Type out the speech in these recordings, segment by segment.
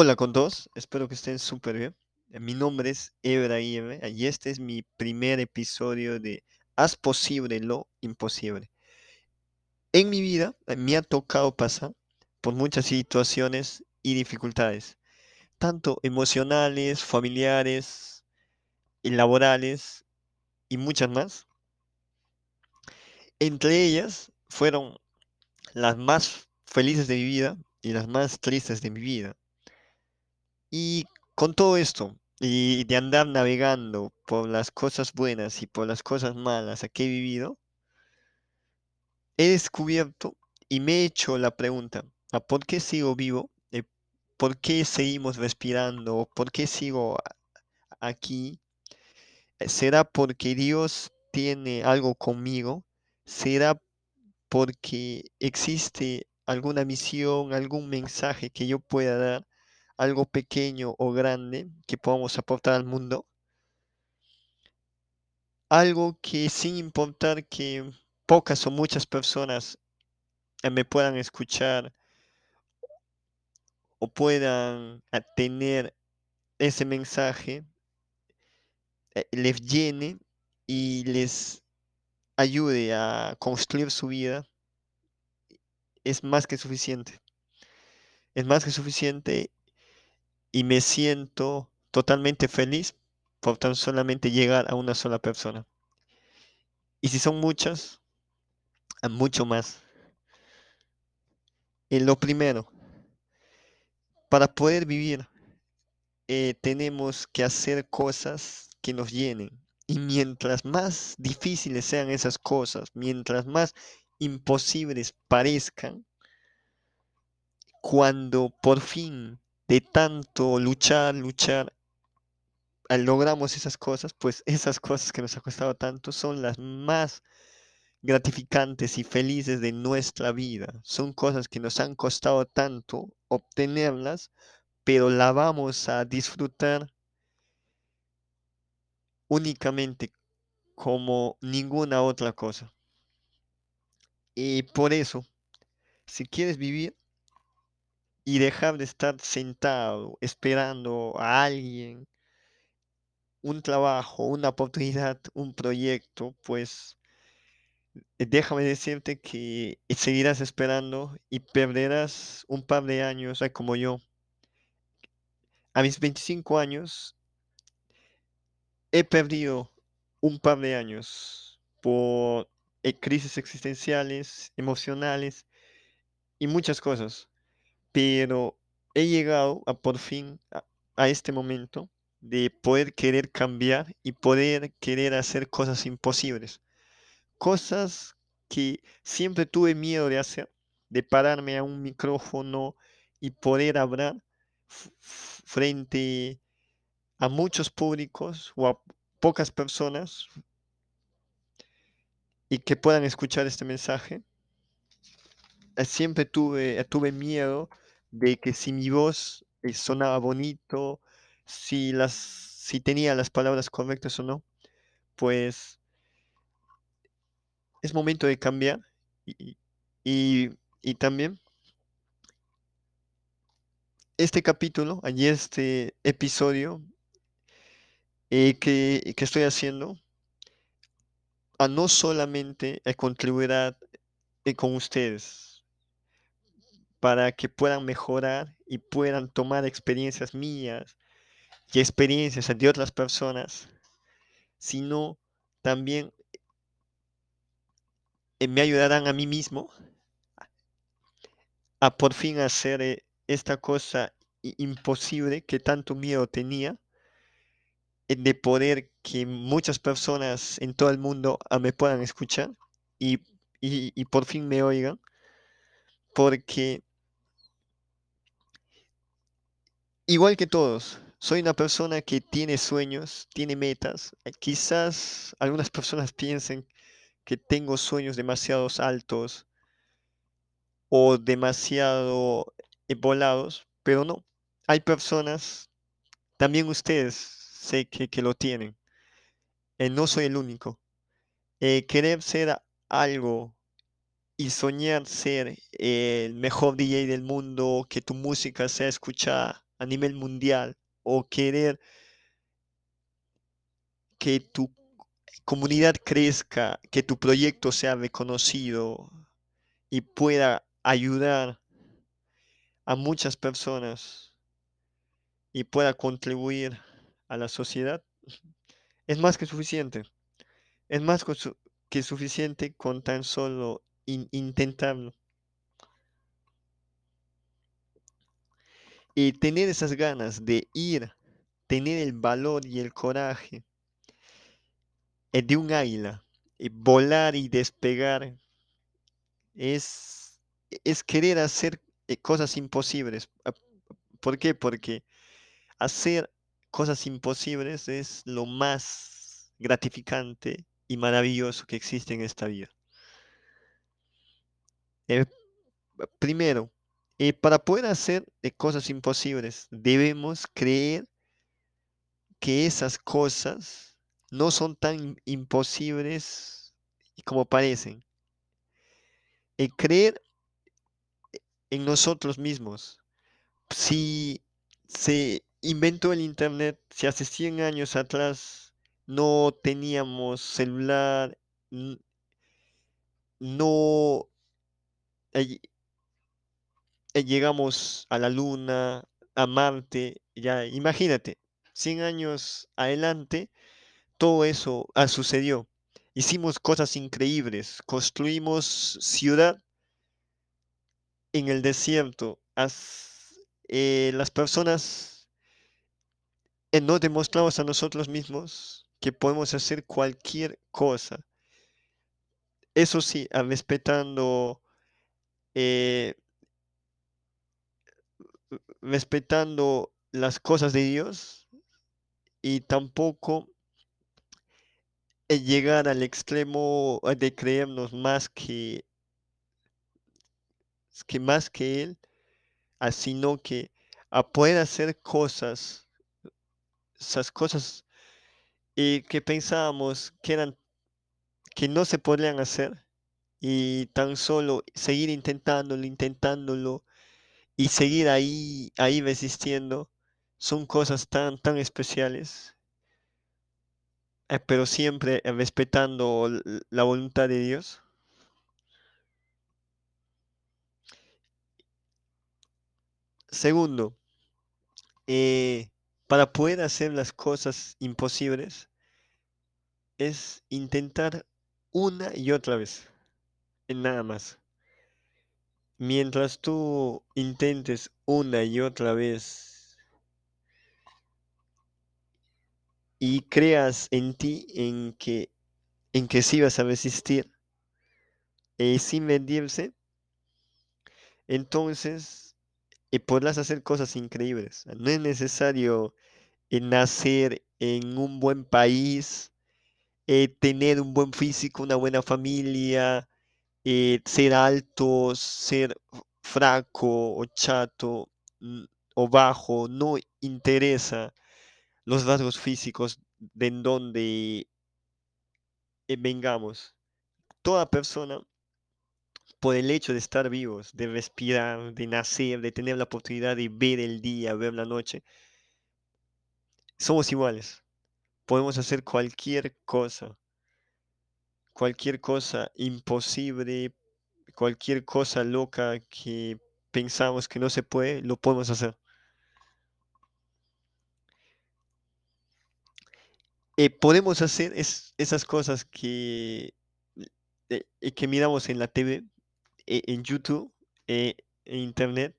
Hola con todos, espero que estén súper bien. Eh, Mi nombre es Ebrahim eh, y este es mi primer episodio de Haz posible lo imposible. En mi vida eh, me ha tocado pasar por muchas situaciones y dificultades, tanto emocionales, familiares, laborales y muchas más. Entre ellas fueron las más felices de mi vida y las más tristes de mi vida. Y con todo esto, y de andar navegando por las cosas buenas y por las cosas malas que he vivido, he descubierto y me he hecho la pregunta, ¿a por qué sigo vivo? Eh, ¿Por qué seguimos respirando? ¿Por qué sigo a- aquí? Eh, ¿Será porque Dios tiene algo conmigo? ¿Será porque existe alguna misión, algún mensaje que yo pueda dar? Algo pequeño o grande que podamos aportar al mundo. Algo que sin importar que pocas o muchas personas eh, me puedan escuchar o puedan eh, tener ese mensaje, eh, les llene y les ayude a construir su vida, es más que suficiente. Es más que suficiente y me siento totalmente feliz por tan solamente llegar a una sola persona. Y si son muchas, a mucho más. Eh, lo primero, para poder vivir, eh, tenemos que hacer cosas que nos llenen. Y mientras más difíciles sean esas cosas, mientras más imposibles parezcan, cuando por fin de tanto luchar, luchar, logramos esas cosas, pues esas cosas que nos ha costado tanto son las más gratificantes y felices de nuestra vida. Son cosas que nos han costado tanto obtenerlas, pero la vamos a disfrutar únicamente como ninguna otra cosa. Y por eso, si quieres vivir y dejar de estar sentado esperando a alguien, un trabajo, una oportunidad, un proyecto, pues eh, déjame decirte que seguirás esperando y perderás un par de años, como yo. A mis 25 años he perdido un par de años por eh, crisis existenciales, emocionales y muchas cosas, pero he llegado a por fin a, a este momento de poder querer cambiar y poder querer hacer cosas imposibles, cosas que siempre tuve miedo de hacer, de pararme a un micrófono y poder hablar frente a muchos públicos o a pocas personas y que puedan escuchar este mensaje. Eh, Siempre tuve, tuve miedo de que si mi voz eh, sonaba bonito, si las, si tenía las palabras correctas o no, pues es momento de cambiar y, y, y también este capítulo, y este episodio eh, que, que estoy haciendo, a no solamente contribuirá eh, con ustedes para que puedan mejorar y puedan tomar experiencias mías y experiencias de otras personas, sino también eh, me ayudarán a mí mismo a por fin hacer eh, esta cosa imposible que tanto miedo tenía eh, de poder que muchas personas en todo el mundo ah, me puedan escuchar y, y- y por fin me oigan, porque igual que todos, soy una persona que tiene sueños, tiene metas. eh, Quizás algunas personas piensen que tengo sueños demasiado altos o demasiado eh, volados, pero no. Hay personas, también ustedes sé que, lo tienen. eh, no soy el único. Eh, querer ser algo y soñar ser el mejor DJ del mundo, que tu música sea escuchada a nivel mundial o querer que tu comunidad crezca, que tu proyecto sea reconocido y pueda ayudar a muchas personas y pueda contribuir a la sociedad, es más que suficiente. Es más que suficiente con tan solo intentarlo. Y tener esas ganas de ir, tener el valor y el coraje eh, de un águila, y volar y despegar, es, es querer hacer eh, cosas imposibles. Ah, ¿Por qué? Porque hacer cosas imposibles es lo más gratificante y maravilloso que existe en esta vida. Eh, primero, eh, para poder hacer cosas imposibles, debemos creer que esas cosas no son tan imposibles como parecen. Creer en nosotros mismos. Si se inventó el Internet, si hace 100 años atrás no teníamos celular, no eh, eh, llegamos a la Luna, a Marte, ya imagínate, 100 años adelante, todo eso ah, sucedió. Hicimos cosas increíbles, construimos ciudad en el desierto, eh, las personas eh, no demostramos a nosotros mismos que podemos hacer cualquier cosa. Eso sí, respetando, eh, respetando las cosas de Dios y tampoco llegar al extremo de creernos más que que más que Él, ah, sino que a poder hacer cosas, esas cosas y que pensábamos que eran que no se podrían hacer y tan solo seguir intentándolo, intentándolo y seguir ahí, ahí resistiendo, son cosas tan, tan especiales, eh, pero siempre respetando la voluntad de Dios. Segundo, eh, para poder hacer las cosas imposibles es intentar una y otra vez, en nada más. Mientras tú intentes una y otra vez y creas en ti en que en que sí vas a resistir eh, sin vendirse, entonces y podrás hacer cosas increíbles. No es necesario eh, nacer en un buen país, eh, tener un buen físico, una buena familia, eh, ser alto, ser fraco o chato o bajo, no interesa los rasgos físicos de donde vengamos. Toda persona por el hecho de estar vivos, de respirar, de nacer, de tener la oportunidad de ver el día, ver la noche, somos iguales. Podemos hacer cualquier cosa, cualquier cosa imposible, cualquier cosa loca que pensamos que no se puede, lo podemos hacer. Eh, podemos hacer esas cosas que, eh, que miramos en la TV, en YouTube, en Internet,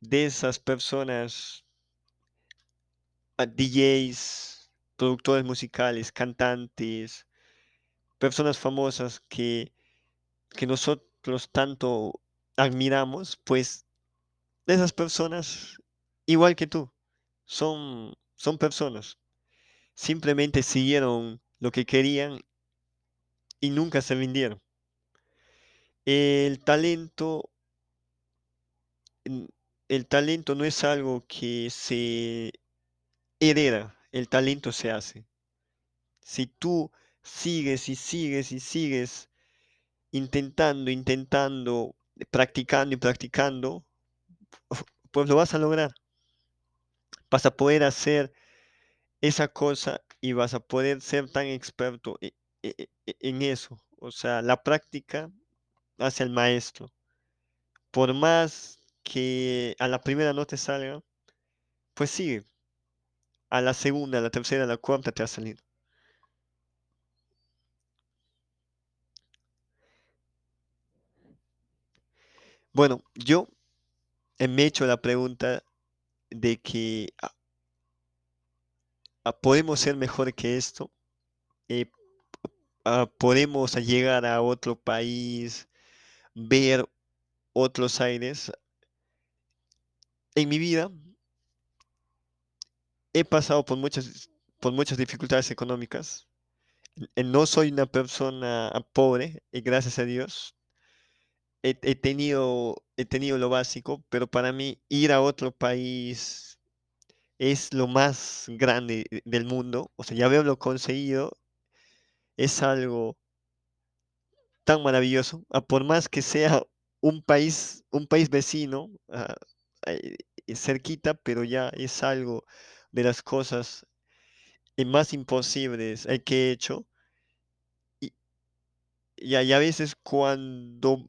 de esas personas, DJs, productores musicales, cantantes, personas famosas que, que nosotros tanto admiramos, pues esas personas, igual que tú, son, son personas. Simplemente siguieron lo que querían y nunca se rindieron. El talento, el talento no es algo que se hereda, el talento se hace. Si tú sigues y sigues y sigues intentando, intentando, practicando y practicando, pues lo vas a lograr. vas a poder hacer esa cosa y vas a poder ser tan experto e- e- e- en eso. O sea, la práctica hace el maestro. Por más que a la primera no te salga, pues sigue. A la segunda, a la tercera, a la cuarta te va a salir. Bueno, yo eh, me he hecho la pregunta de que ah, ah, podemos ser mejor que esto, eh, ah, podemos llegar a otro país, ver otros aires. En mi vida he pasado por muchas, por muchas dificultades económicas. Eh, No soy una persona pobre, gracias a Dios. He, tenido, he tenido lo básico, pero para mí ir a otro país es lo más grande de- del mundo. O sea, ya haberlo conseguido es algo tan maravilloso. ah, Por más que sea un país, un país vecino, ah, eh, eh, cerquita, pero ya es algo de las cosas eh, más imposibles que he hecho. Y, y a veces cuando,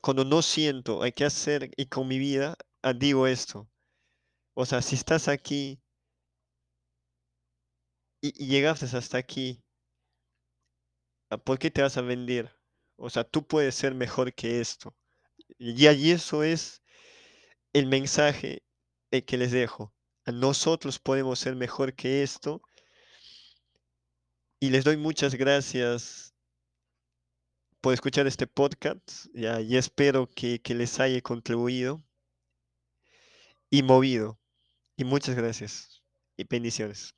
cuando no siento hay que hacer y con mi vida, ah, digo esto. O sea, si estás aquí y, y llegaste hasta aquí, ah, ¿por qué te vas a vender? O sea, tú puedes ser mejor que esto. Y ahí eso es el mensaje eh, que les dejo. Nosotros podemos ser mejor que esto. Y les doy muchas gracias por escuchar este podcast. Ya, y espero que, que les haya contribuido y movido. Y muchas gracias. Y bendiciones.